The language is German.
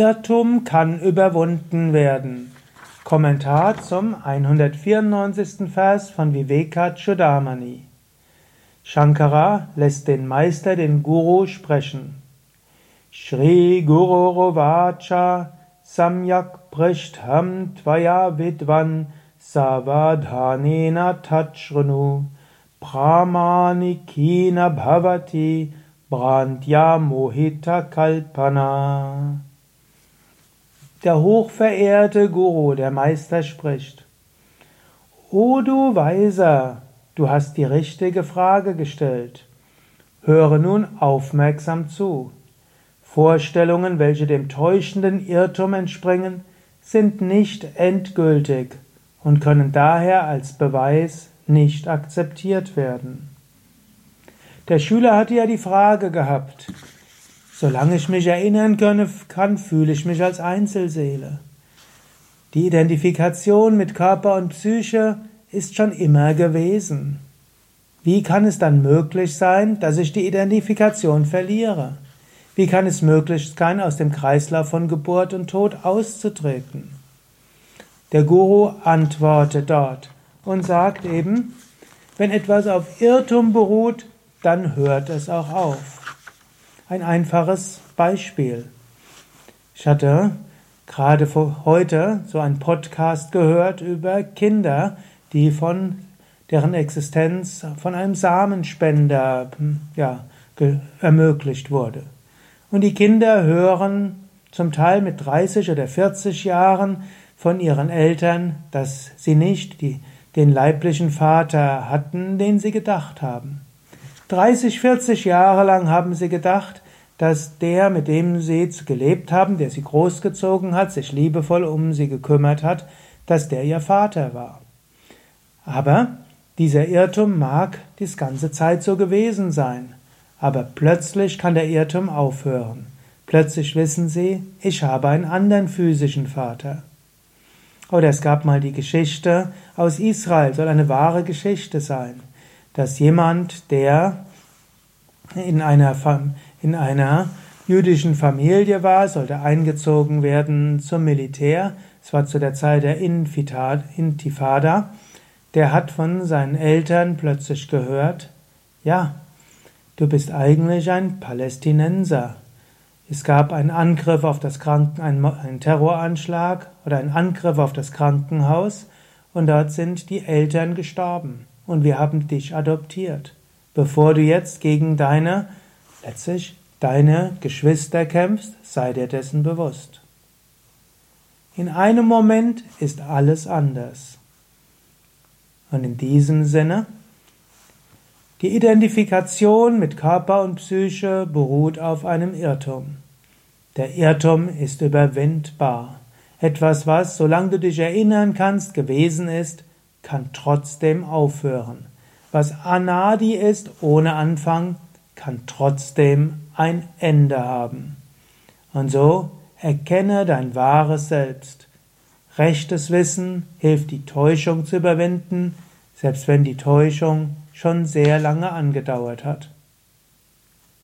Irrtum kann überwunden werden. Kommentar zum 194. Vers von Vivekachudamani. Shankara lässt den Meister, den Guru, sprechen. Shri Guru Rovacha Samyak Prishtham Tvaya Vidvan Savadhanena Tachrunu Brahmanikina Bhavati Brandya Mohita Kalpana. Der hochverehrte Guru, der Meister spricht. O du Weiser, du hast die richtige Frage gestellt. Höre nun aufmerksam zu. Vorstellungen, welche dem täuschenden Irrtum entspringen, sind nicht endgültig und können daher als Beweis nicht akzeptiert werden. Der Schüler hatte ja die Frage gehabt, solange ich mich erinnern kann, fühle ich mich als Einzelseele. Die Identifikation mit Körper und Psyche ist schon immer gewesen. Wie kann es dann möglich sein, dass ich die Identifikation verliere? Wie kann es möglich sein, aus dem Kreislauf von Geburt und Tod auszutreten? Der Guru antwortet dort und sagt eben, wenn etwas auf Irrtum beruht, dann hört es auch auf. Ein einfaches Beispiel. Ich hatte gerade heute so einen Podcast gehört über Kinder, die von deren Existenz von einem Samenspender ja, ermöglicht wurde. Und die Kinder hören zum Teil mit 30 oder 40 Jahren von ihren Eltern, dass sie nicht die, den leiblichen Vater hatten, den sie gedacht haben. 30, 40 Jahre lang haben sie gedacht, dass der, mit dem sie gelebt haben, der sie großgezogen hat, sich liebevoll um sie gekümmert hat, dass der ihr Vater war. Aber dieser Irrtum mag die ganze Zeit so gewesen sein. Aber plötzlich kann der Irrtum aufhören. Plötzlich wissen sie, ich habe einen anderen physischen Vater. Oder es gab mal die Geschichte aus Israel, soll eine wahre Geschichte sein dass jemand, der in einer, in einer jüdischen Familie war, sollte eingezogen werden zum Militär. Es war zu der Zeit der Intifada. Der hat von seinen Eltern plötzlich gehört, ja, du bist eigentlich ein Palästinenser. Es gab einen Angriff auf das Krankenhaus, einen Terroranschlag oder einen Angriff auf das Krankenhaus und dort sind die Eltern gestorben und wir haben dich adoptiert. Bevor du jetzt gegen deine, letztlich deine Geschwister kämpfst, sei dir dessen bewusst. In einem Moment ist alles anders. Und in diesem Sinne, die Identifikation mit Körper und Psyche beruht auf einem Irrtum. Der Irrtum ist überwindbar. Etwas, was, solange du dich erinnern kannst, gewesen ist, kann trotzdem aufhören. Was Anadi ist ohne Anfang, kann trotzdem ein Ende haben. Und so erkenne dein wahres Selbst. Rechtes Wissen hilft die Täuschung zu überwinden, selbst wenn die Täuschung schon sehr lange angedauert hat.